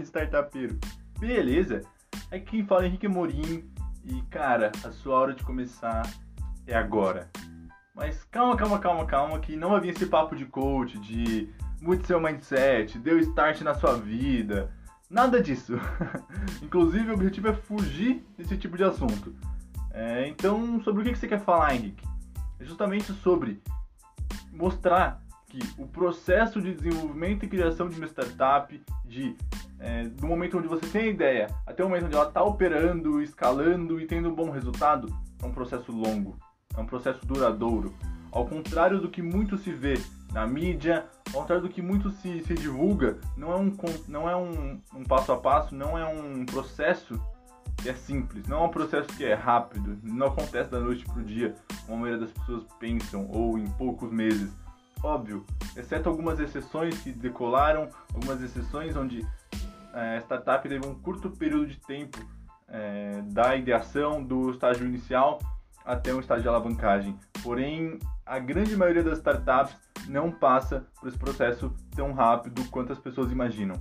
de startupeiro. Beleza? Aqui quem fala é Henrique Morim e cara, a sua hora de começar é agora. Mas calma, calma, calma, calma, que não vai vir esse papo de coach, de mude seu mindset, deu start na sua vida. Nada disso. Inclusive, o objetivo é fugir desse tipo de assunto. É, então, sobre o que você quer falar, Henrique? É justamente sobre mostrar que o processo de desenvolvimento e criação de uma startup, de é, do momento onde você tem a ideia até o momento onde ela está operando, escalando e tendo um bom resultado, é um processo longo, é um processo duradouro. Ao contrário do que muito se vê na mídia, ao contrário do que muito se, se divulga, não é, um, não é um, um passo a passo, não é um processo que é simples, não é um processo que é rápido, não acontece da noite para o dia, como a maioria das pessoas pensam, ou em poucos meses. Óbvio, exceto algumas exceções que decolaram, algumas exceções onde é, a startup teve um curto período de tempo é, da ideação, do estágio inicial até um estágio de alavancagem. Porém, a grande maioria das startups não passa por esse processo tão rápido quanto as pessoas imaginam.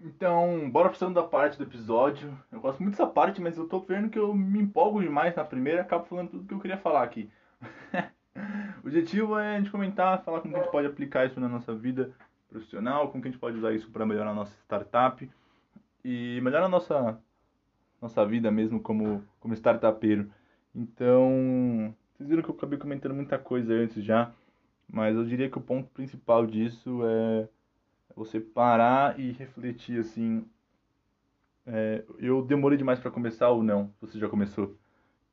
Então, bora pra segunda parte do episódio. Eu gosto muito dessa parte, mas eu tô vendo que eu me empolgo demais na primeira e acabo falando tudo que eu queria falar aqui. o objetivo é a gente comentar, falar como que a gente pode aplicar isso na nossa vida profissional, como que a gente pode usar isso para melhorar a nossa startup e melhorar a nossa, nossa vida mesmo como, como startupeiro. Então, vocês viram que eu acabei comentando muita coisa antes já, mas eu diria que o ponto principal disso é você parar e refletir assim. É, eu demorei demais para começar ou não? Você já começou?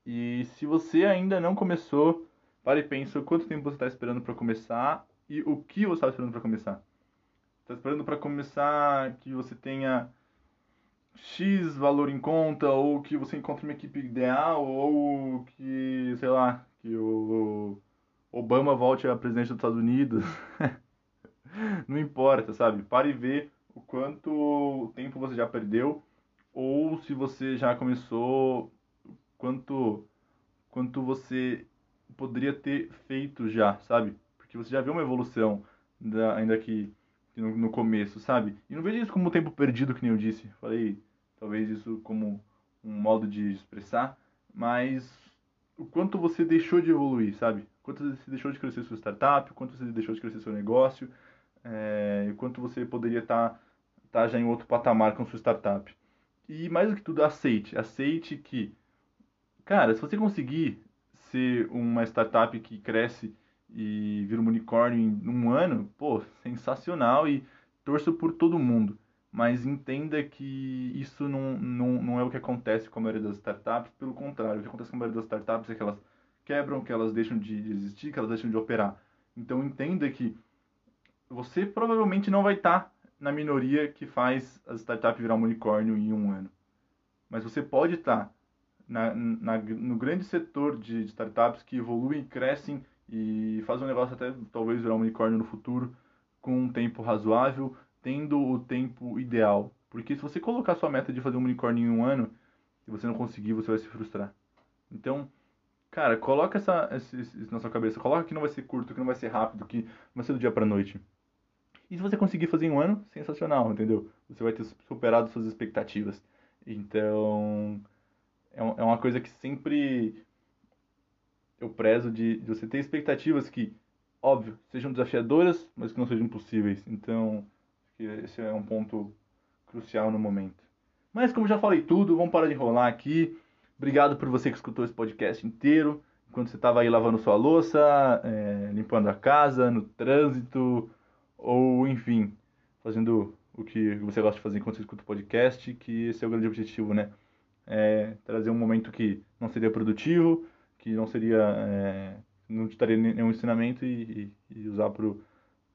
E se você ainda não começou, pare e pense quanto tempo você está esperando para começar e o que você está esperando para começar. Está esperando para começar que você tenha X valor em conta, ou que você encontre uma equipe ideal, ou que, sei lá, que o Obama volte a presidente dos Estados Unidos. não importa, sabe? Pare e vê o quanto tempo você já perdeu ou se você já começou, quanto quanto você poderia ter feito já, sabe? Porque você já viu uma evolução da, ainda que no, no, começo, sabe? E não veja isso como tempo perdido, que nem eu disse. Falei, talvez isso como um modo de expressar, mas o quanto você deixou de evoluir, sabe? Quanto você deixou de crescer sua startup, quanto você deixou de crescer seu negócio, é, quanto você poderia estar tá, tá já em outro patamar com sua startup. E mais do que tudo, aceite. Aceite que, cara, se você conseguir ser uma startup que cresce e vira um unicórnio em um ano, pô, sensacional e torço por todo mundo. Mas entenda que isso não, não, não é o que acontece com a maioria das startups, pelo contrário, o que acontece com a maioria das startups é que elas quebram, que elas deixam de existir, que elas deixam de operar. Então entenda que você provavelmente não vai estar tá na minoria que faz as startups virar um unicórnio em um ano. Mas você pode estar tá na, na, no grande setor de, de startups que evoluem, crescem e fazem um negócio até talvez virar um unicórnio no futuro com um tempo razoável, tendo o tempo ideal. Porque se você colocar sua meta de fazer um unicórnio em um ano e você não conseguir, você vai se frustrar. Então, cara, coloca essa, essa, isso na sua cabeça. Coloca que não vai ser curto, que não vai ser rápido, que não vai ser do dia para noite. Se você conseguir fazer em um ano, sensacional, entendeu? Você vai ter superado suas expectativas. Então, é, é uma coisa que sempre eu prezo de, de você ter expectativas que, óbvio, sejam desafiadoras, mas que não sejam impossíveis. Então, esse é um ponto crucial no momento. Mas como já falei tudo, vamos parar de enrolar aqui. Obrigado por você que escutou esse podcast inteiro, enquanto você estava aí lavando sua louça, é, limpando a casa, no trânsito, ou enfim, fazendo o que você gosta de fazer enquanto você escuta o podcast, que esse é o grande objetivo, né? É trazer um momento que não seria produtivo, que não seria, é, não te daria nenhum ensinamento e, e, e usar pro,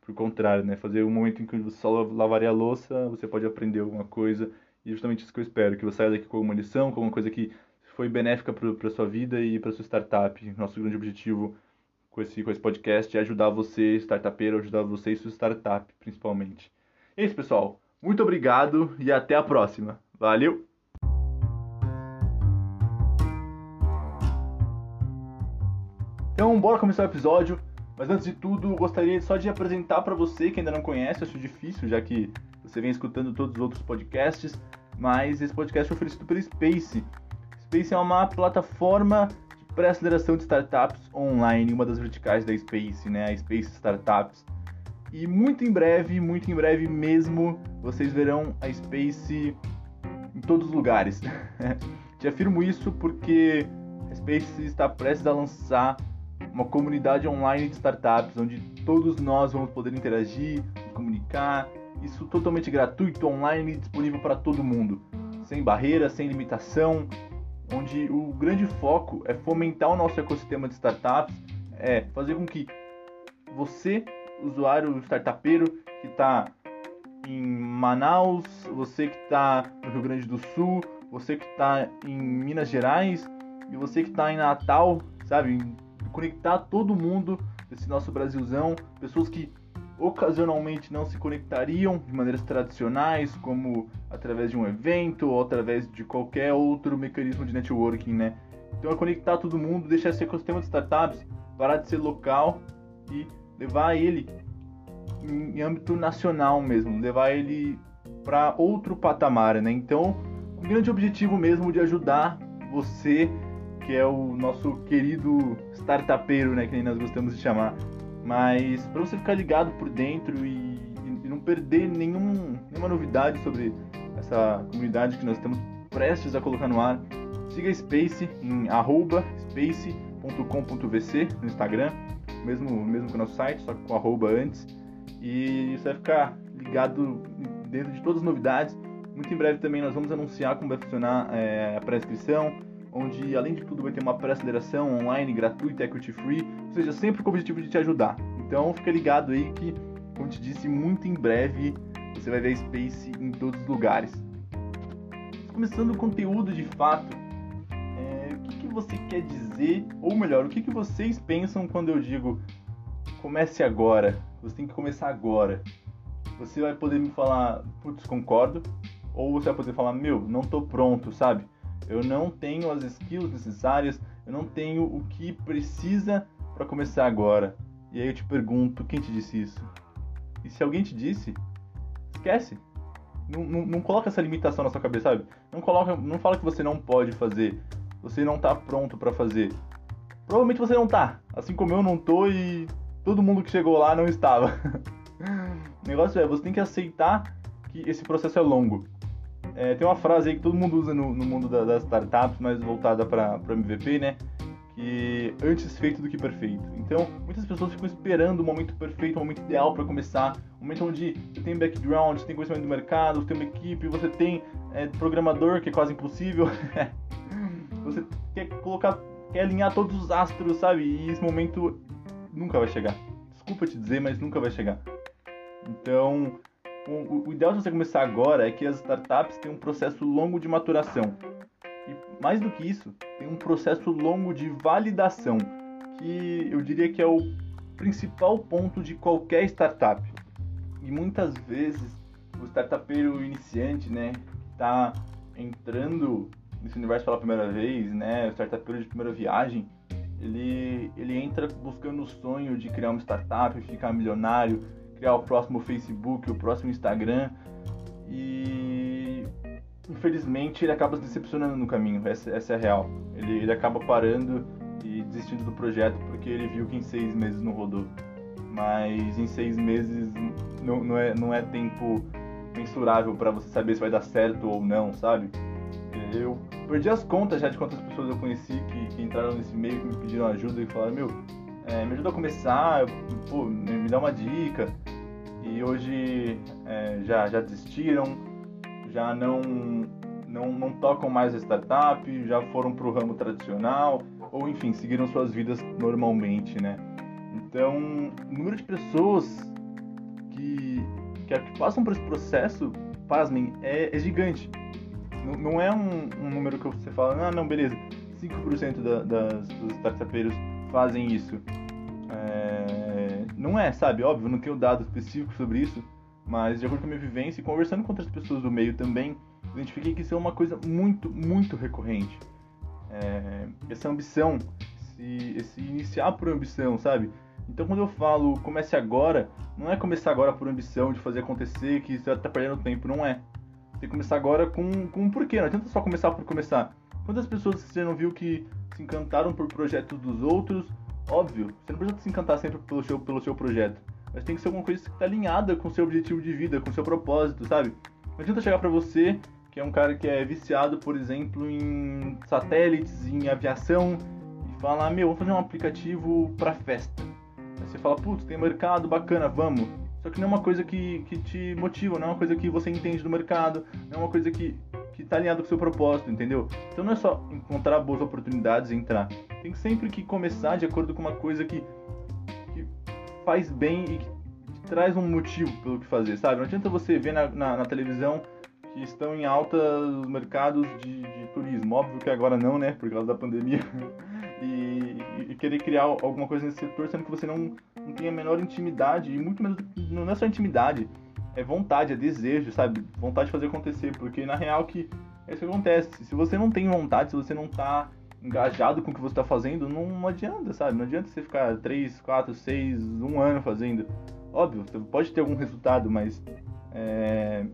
pro contrário, né? Fazer um momento em que você só lavaria a louça, você pode aprender alguma coisa, e é justamente isso que eu espero, que você saia daqui com alguma lição, com alguma coisa que foi benéfica para sua vida e para sua startup. Nosso grande objetivo com esse, com esse podcast é ajudar você, startupeiro, ajudar você e sua startup, principalmente. É isso, pessoal. Muito obrigado e até a próxima. Valeu! Então, bora começar o episódio. Mas antes de tudo, gostaria só de apresentar para você que ainda não conhece, acho difícil, já que você vem escutando todos os outros podcasts, mas esse podcast é oferecido pelo Space. Space é uma plataforma de pré-aceleração de startups online, uma das verticais da Space, né? A Space Startups. E muito em breve, muito em breve mesmo, vocês verão a Space em todos os lugares. Te afirmo isso porque a Space está prestes a lançar uma comunidade online de startups onde todos nós vamos poder interagir, comunicar, isso totalmente gratuito, online, disponível para todo mundo, sem barreiras, sem limitação, onde o grande foco é fomentar o nosso ecossistema de startups, é fazer com que você, usuário startupeiro que está em Manaus, você que está no Rio Grande do Sul, você que está em Minas Gerais e você que está em Natal, sabe? Conectar todo mundo desse nosso Brasilzão, pessoas que ocasionalmente não se conectariam de maneiras tradicionais, como através de um evento ou através de qualquer outro mecanismo de networking, né? Então é conectar todo mundo, deixar esse ecossistema de startups parar de ser local e levar ele em âmbito nacional mesmo, levar ele para outro patamar, né? Então, o grande objetivo mesmo de ajudar você, que é o nosso querido startupeiro, né, que nem nós gostamos de chamar, mas para você ficar ligado por dentro e, e, não perder nenhum, nenhuma novidade sobre essa comunidade que nós estamos prestes a colocar no ar, siga Space em space.com.vc no Instagram, mesmo, mesmo que o nosso site, só com arroba antes. E você vai ficar ligado dentro de todas as novidades. Muito em breve também nós vamos anunciar como vai funcionar é, a pré-inscrição, onde além de tudo vai ter uma pré-aceleração online gratuita, equity free, ou seja, sempre com o objetivo de te ajudar. Então fica ligado aí que, como te disse, muito em breve você vai ver Space em todos os lugares. Começando o conteúdo de fato, é, o que, que você quer dizer, ou melhor, o que, que vocês pensam quando eu digo comece agora, você tem que começar agora. Você vai poder me falar, putz, concordo, ou você vai poder falar, meu, não tô pronto, sabe? Eu não tenho as skills necessárias, eu não tenho o que precisa para começar agora. E aí eu te pergunto, quem te disse isso? E se alguém te disse, esquece. Não, não, não coloca essa limitação na sua cabeça, sabe? Não coloca, não fala que você não pode fazer. Você não tá pronto para fazer. Provavelmente você não tá, assim como eu não tô e todo mundo que chegou lá não estava. o negócio é, você tem que aceitar que esse processo é longo. É, tem uma frase aí que todo mundo usa no, no mundo da, das startups, mas voltada para MVP, né? Que antes feito do que perfeito. Então, muitas pessoas ficam esperando o momento perfeito, o momento ideal para começar, o momento onde você tem background, você tem conhecimento do mercado, você tem uma equipe, você tem é, programador, que é quase impossível. você quer colocar, quer alinhar todos os astros, sabe? E esse momento nunca vai chegar. Desculpa te dizer, mas nunca vai chegar. Então, o, ideal de você começar agora é que as startups têm um processo longo de maturação. E mais do que isso, tem um processo longo de validação, que eu diria que é o principal ponto de qualquer startup. E muitas vezes o startupeiro iniciante, né, está entrando nesse universo pela primeira vez, né, o startupeiro de primeira viagem, ele, ele entra buscando o sonho de criar uma startup, ficar milionário, criar o próximo Facebook, o próximo Instagram. E infelizmente ele acaba se decepcionando no caminho, essa, essa é a real. Ele, ele acaba parando e desistindo do projeto porque ele viu que em seis meses não rodou. Mas em seis meses não, não, é, não é tempo mensurável para você saber se vai dar certo ou não, sabe? Eu perdi as contas já de quantas pessoas eu conheci que, que entraram nesse meio, que me pediram ajuda e falaram, meu, é, me ajuda a começar, pô, me dá uma dica. E hoje é, já, já desistiram, já não, não, não tocam mais a startup, já foram para o ramo tradicional, ou enfim, seguiram suas vidas normalmente, né? Então, o número de pessoas que, que, passam por esse processo, pasmem, é, é gigante. Não, não é um, um, número que você fala, ah, não, beleza, 5% da, das, dos startupeiros fazem isso. Não é, sabe? Óbvio, não tenho dado específico sobre isso, mas de acordo com a minha vivência e conversando com outras pessoas do meio também, identifiquei que isso é uma coisa muito, muito recorrente. É, essa ambição, esse, esse, iniciar por ambição, sabe? Então quando eu falo comece agora, não é começar agora por ambição de fazer acontecer, que você tá perdendo tempo, não é. Tem que começar agora com, com um porquê, não adianta só começar por começar. Quantas pessoas você não viu que se encantaram por projetos dos outros? Óbvio, você não precisa se encantar sempre pelo seu, pelo seu projeto, mas tem que ser alguma coisa que está alinhada com o seu objetivo de vida, com o seu propósito, sabe? Não adianta chegar para você, que é um cara que é viciado, por exemplo, em satélites, em aviação, e falar, meu, vou fazer um aplicativo para festa. Aí você fala, putz, tem mercado, bacana, vamos. Só que não é uma coisa que, que te motiva, não é uma coisa que você entende do mercado, não é uma coisa que, que tá alinhado com o seu propósito, entendeu? Então não é só encontrar boas oportunidades e entrar. Tem sempre que começar de acordo com uma coisa que, que faz bem e que traz um motivo pelo que fazer, sabe? Não adianta você ver na, na, na televisão que estão em alta os mercados de, de, turismo. Óbvio que agora não, né? Por causa da pandemia. E, e, querer criar alguma coisa nesse setor, sendo que você não, não tem a menor intimidade, e muito menos, não é só intimidade, é vontade, é desejo, sabe? Vontade de fazer acontecer, porque na real que é isso que acontece. Se você não tem vontade, se você não tá engajado com o que você está fazendo, não, não, adianta, sabe? Não adianta você ficar 3, 4, 6, um ano fazendo. Óbvio, você pode ter algum resultado, mas é,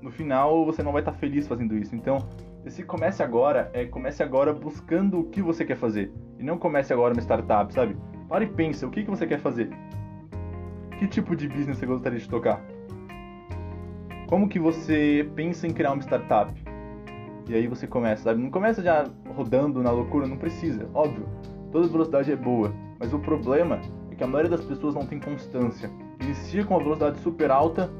no final você não vai estar tá feliz fazendo isso. Então, esse comece agora é comece agora buscando o que você quer fazer. E não comece agora uma startup, sabe? Para e pensa, o que, que você quer fazer? Que tipo de business você gostaria de tocar? Como que você pensa em criar uma startup? E aí você começa, sabe? Não começa já rodando na loucura, não precisa, óbvio. Toda velocidade é boa, mas o problema é que a maioria das pessoas não tem constância. Inicia com uma velocidade super alta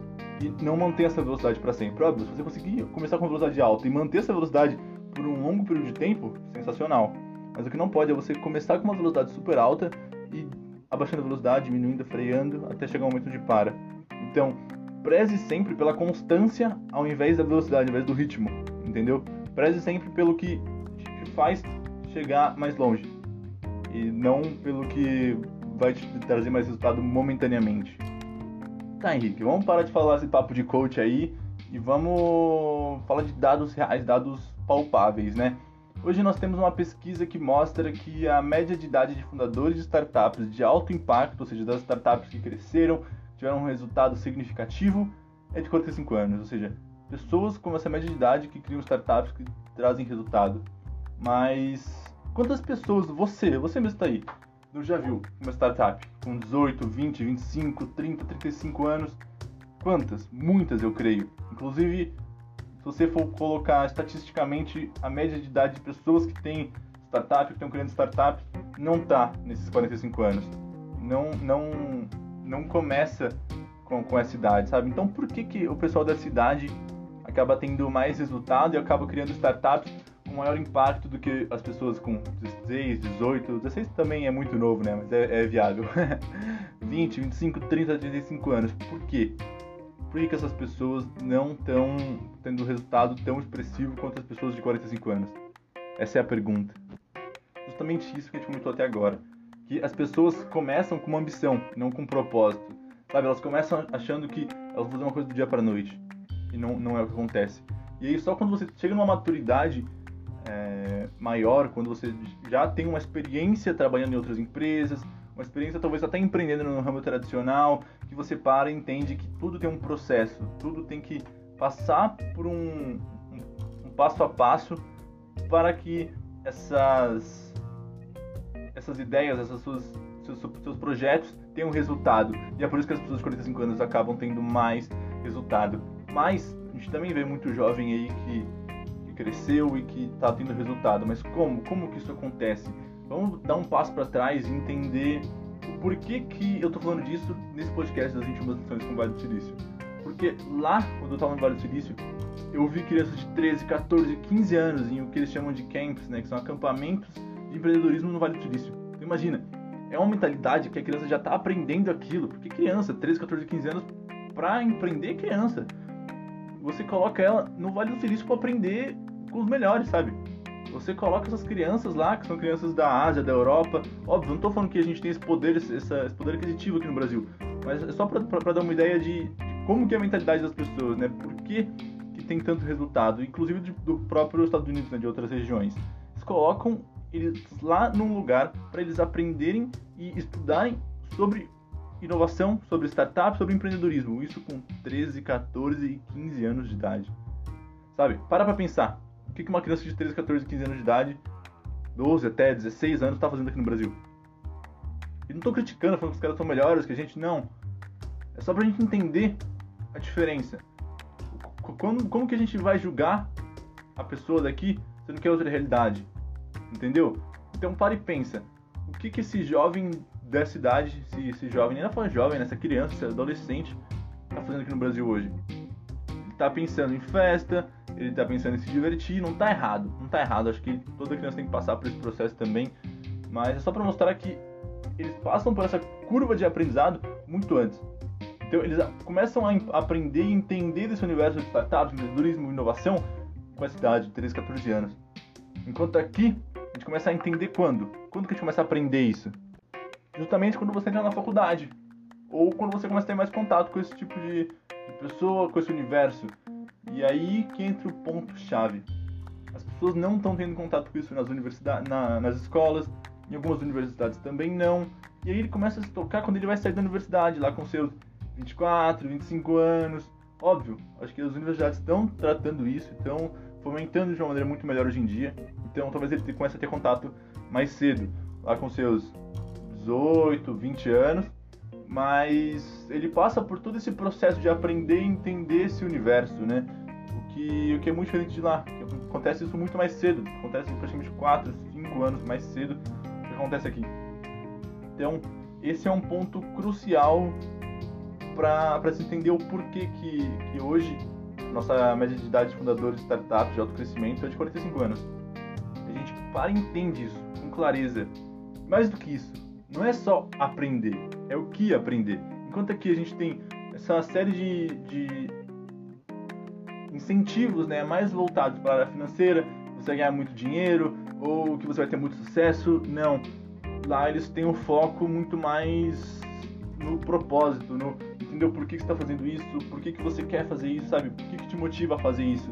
e não mantém essa velocidade para sempre. Óbvio, se você conseguir começar com velocidade alta e manter essa velocidade por um longo período de tempo, sensacional. Mas o que não pode é você começar com uma velocidade super alta e abaixando a velocidade, diminuindo, freando, até chegar um momento de para. Então, preze sempre pela constância ao invés da velocidade, ao invés do ritmo, entendeu? Preze sempre pelo que faz chegar mais longe e não pelo que vai te trazer mais resultado momentaneamente. Tá, Henrique, vamos parar de falar esse papo de coach aí e vamos falar de dados reais, dados palpáveis, né? Hoje nós temos uma pesquisa que mostra que a média de idade de fundadores de startups de alto impacto, ou seja, das startups que cresceram, tiveram um resultado significativo, é de 45 anos, ou seja, pessoas com essa média de idade que criam startups que trazem resultado. Mas quantas pessoas você, você mesmo está aí, não já viu uma startup com 18, 20, 25, 30, 35 anos? Quantas? Muitas, eu creio. Inclusive, se você for colocar estatisticamente a média de idade de pessoas que têm startup, que estão criando startups, não está nesses 45 anos. Não, não, não começa com, com essa idade, sabe? Então, por que, que o pessoal dessa idade acaba tendo mais resultado e acaba criando startups maior impacto do que as pessoas com 16, 18, 16 também é muito novo, né? Mas é, é viável. 20, 25, 30, 35 anos. Por quê? Por que, que essas pessoas não estão tendo resultado tão expressivo quanto as pessoas de 45 anos? Essa é a pergunta. Justamente isso que a gente comentou até agora. Que as pessoas começam com uma ambição, não com um propósito. Sabe, elas começam achando que elas vão fazer uma coisa do dia para noite. E não, não é o que acontece. E aí só quando você chega numa maturidade é, maior, quando você já tem uma experiência trabalhando em outras empresas, uma experiência talvez até empreendendo no ramo tradicional, que você para e entende que tudo tem um processo, tudo tem que passar por um, um, passo a passo para que essas essas ideias, essas suas, seus, seus projetos tenham resultado. E é por isso que as pessoas de 45 anos acabam tendo mais resultado. Mas a gente também vê muito jovem aí que cresceu e que está tendo resultado. Mas como? Como que isso acontece? Vamos dar um passo para trás e entender o porquê que eu estou falando disso nesse podcast das 21 lições com o Vale do Silício. Porque lá, quando eu estava no Vale do Silício, eu vi crianças de 13, 14, 15 anos em o que eles chamam de camps, né, que são acampamentos de empreendedorismo no Vale do Silício. Então, imagina, é uma mentalidade que a criança já está aprendendo aquilo. Porque criança, 13, 14, 15 anos, para empreender criança, você coloca ela no Vale do Silício para aprender com os melhores, sabe? Você coloca essas crianças lá, que são crianças da Ásia, da Europa. Óbvio, não estou falando que a gente tem esse poder, esse, esse poder aquisitivo aqui no Brasil. Mas é só para dar uma ideia de, de, como que é a mentalidade das pessoas, né? Por que, que tem tanto resultado, inclusive de, do próprio Estados Unidos, né? de outras regiões. Eles colocam eles lá num lugar para eles aprenderem e estudarem sobre inovação, sobre startup, sobre empreendedorismo. Isso com 13, 14 e 15 anos de idade. Sabe? Para pra pensar. O que uma criança de 13, 14, 15 anos de idade, 12 até 16 anos, está fazendo aqui no Brasil? E não estou criticando, falando que os caras são melhores que a gente, não. É só pra gente entender a diferença. Como, como que a gente vai julgar a pessoa daqui sendo que é outra realidade? Entendeu? Então para e pensa. O que que esse jovem dessa idade, esse, esse jovem, nem foi jovem, né? essa criança, esse adolescente, tá fazendo aqui no Brasil hoje? Tá pensando em festa, ele tá pensando em se divertir, não tá errado, não tá errado. Acho que toda criança tem que passar por esse processo também. Mas é só para mostrar que eles passam por essa curva de aprendizado muito antes. Então eles começam a aprender e entender desse universo de startups, empreendedorismo, inovação com essa idade, 13, 14 anos. Enquanto aqui, a gente começa a entender quando? Quando que a gente começa a aprender isso? Justamente quando você entra na faculdade. Ou quando você começa a ter mais contato com esse tipo de, de pessoa, com esse universo. E aí que entra o ponto-chave. As pessoas não estão tendo contato com isso nas universidades, na, nas escolas, em algumas universidades também não. E aí ele começa a se tocar quando ele vai sair da universidade, lá com seus 24, 25 anos. Óbvio, acho que as universidades estão tratando isso, estão fomentando de uma maneira muito melhor hoje em dia. Então talvez ele comece a ter contato mais cedo, lá com seus 18, 20 anos. Mas ele passa por todo esse processo de aprender e entender esse universo, né? O que, o que é muito diferente de lá. Acontece isso muito mais cedo. Acontece praticamente 4, 5 anos mais cedo do que acontece aqui. Então, esse é um ponto crucial para se entender o porquê que, que hoje nossa média de idade de fundadores de startups de alto crescimento é de 45 anos. A gente para e entende isso com clareza. Mais do que isso, não é só aprender, é o que aprender. Enquanto aqui a gente tem essa série de, de incentivos né, mais voltados para a área financeira, você vai ganhar muito dinheiro ou que você vai ter muito sucesso, não. Lá eles têm um foco muito mais no propósito, no entender por que, que você está fazendo isso, por que, que você quer fazer isso, sabe? Por que, que te motiva a fazer isso.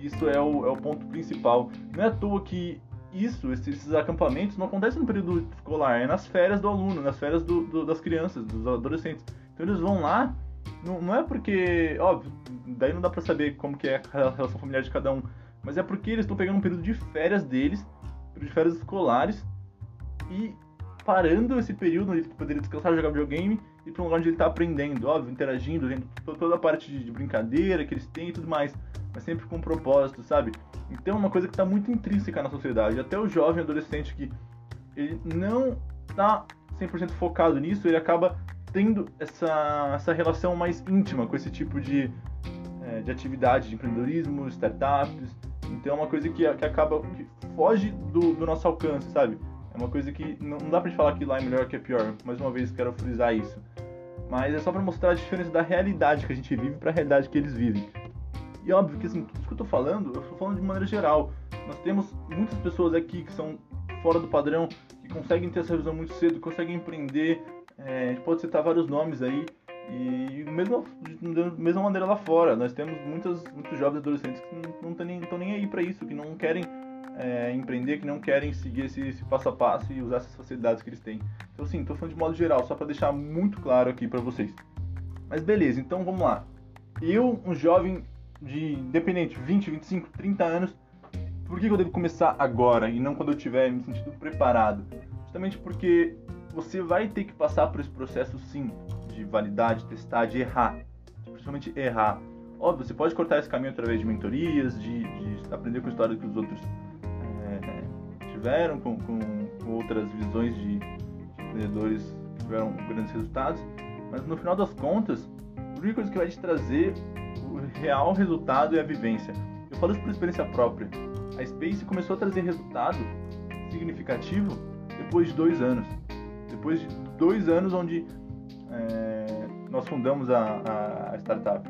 Isso é o, é o ponto principal. Não é à toa que isso, esses, acampamentos, não acontecem no período escolar, é nas férias do aluno, nas férias do, do, das crianças, dos adolescentes. Então eles vão lá, não, não é porque, óbvio, daí não dá pra saber como que é a relação familiar de cada um, mas é porque eles estão pegando um período de férias deles, período de férias escolares, e parando esse período onde ele poderia descansar, jogar videogame, e para um lugar onde ele está aprendendo, óbvio, interagindo, vendo toda a parte de, brincadeira que eles têm e tudo mais, mas sempre com um propósito, sabe? Então é uma coisa que está muito intrínseca na sociedade. Até o jovem adolescente que ele não está 100% focado nisso, ele acaba tendo essa, essa relação mais íntima com esse tipo de, é, de atividade de empreendedorismo, startups. Então é uma coisa que, que acaba, que foge do, do nosso alcance, sabe? É uma coisa que não, não dá pra gente falar que lá é melhor que é pior. Mais uma vez quero frisar isso. Mas é só para mostrar a diferença da realidade que a gente vive para a realidade que eles vivem. E óbvio que assim, tudo isso que eu tô falando, eu tô falando de maneira geral. Nós temos muitas pessoas aqui que são fora do padrão, que conseguem ter essa visão muito cedo, conseguem empreender. É, a gente pode citar vários nomes aí. E mesmo, da mesma maneira lá fora, nós temos muitas, muitos jovens adolescentes que não estão nem, nem aí para isso, que não querem é, empreender, que não querem seguir esse, esse, passo a passo e usar essas facilidades que eles têm. Então, sim, estou falando de modo geral, só para deixar muito claro aqui para vocês. Mas beleza, então vamos lá. Eu, um jovem de independente, 20, 25, 30 anos, por que eu devo começar agora e não quando eu tiver me sentindo preparado? Justamente porque você vai ter que passar por esse processo, sim, de validar, de testar, de errar. Principalmente errar. Óbvio, você pode cortar esse caminho através de mentorias, de, de aprender com a história que os outros tiveram, com, com, com outras visões de, de empreendedores que tiveram grandes resultados, mas no final das contas, a única coisa que vai te trazer o real resultado é a vivência. Eu falo isso por experiência própria. A Space começou a trazer resultado significativo depois de dois anos. Depois de dois anos onde é, nós fundamos a, a startup.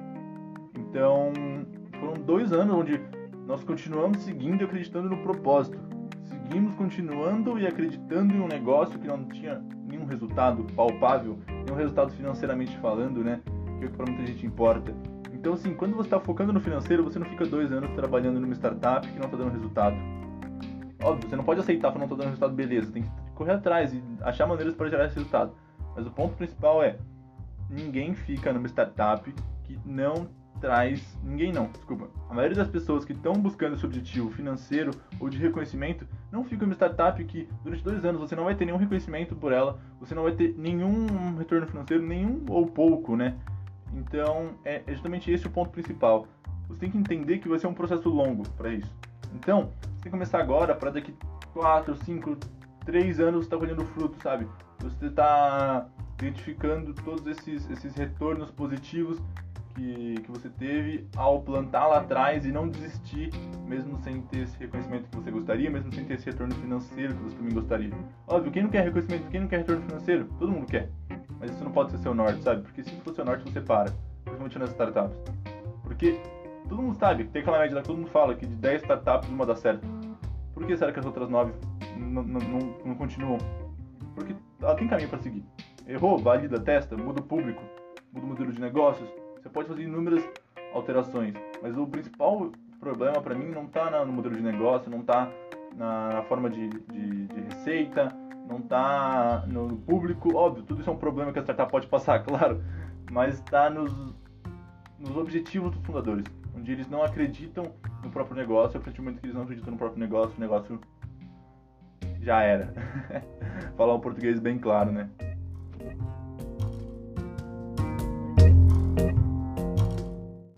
Então, foram dois anos onde nós continuamos seguindo e acreditando no propósito seguimos continuando e acreditando em um negócio que não tinha nenhum resultado palpável, nenhum resultado financeiramente falando, né? Que é o que para muita gente importa. Então, assim, quando você está focando no financeiro, você não fica dois anos trabalhando numa startup que não está dando resultado. Óbvio, você não pode aceitar que não está dando resultado, beleza. Tem que correr atrás e achar maneiras para gerar esse resultado. Mas o ponto principal é: ninguém fica numa startup que não traz. Ninguém não, desculpa. A maioria das pessoas que estão buscando esse objetivo financeiro ou de reconhecimento não fica numa startup que durante dois anos você não vai ter nenhum reconhecimento por ela, você não vai ter nenhum retorno financeiro, nenhum ou pouco, né? Então é, justamente esse o ponto principal. Você tem que entender que vai ser um processo longo para isso. Então, você tem que começar agora para daqui 4, 5, 3 anos você tá colhendo fruto, sabe? Você está identificando todos esses, esses retornos positivos que, que você teve ao plantar lá atrás e não desistir, mesmo sem ter esse reconhecimento que você gostaria, mesmo sem ter esse retorno financeiro que você também gostaria. Óbvio, quem não quer reconhecimento, quem não quer retorno financeiro, todo mundo quer. Mas isso não pode ser seu norte, sabe? Porque se for seu norte, você para. Principalmente nas startups. Porque todo mundo sabe, tem aquela média lá que todo mundo fala que de 10 startups uma dá certo. Por que será que as outras 9 não, continuam? Porque ela tem caminho para seguir. Errou, valida, testa, muda o público, muda o modelo de negócios. Você pode fazer inúmeras alterações, mas o principal problema para mim não está no modelo de negócio, não está na, na, forma de, de, de, receita, não está no público. Óbvio, tudo isso é um problema que a startup pode passar, claro, mas está nos, nos objetivos dos fundadores, onde eles não acreditam no próprio negócio, a partir do momento que eles não acreditam no próprio negócio, o negócio já era. Falar um português bem claro, né?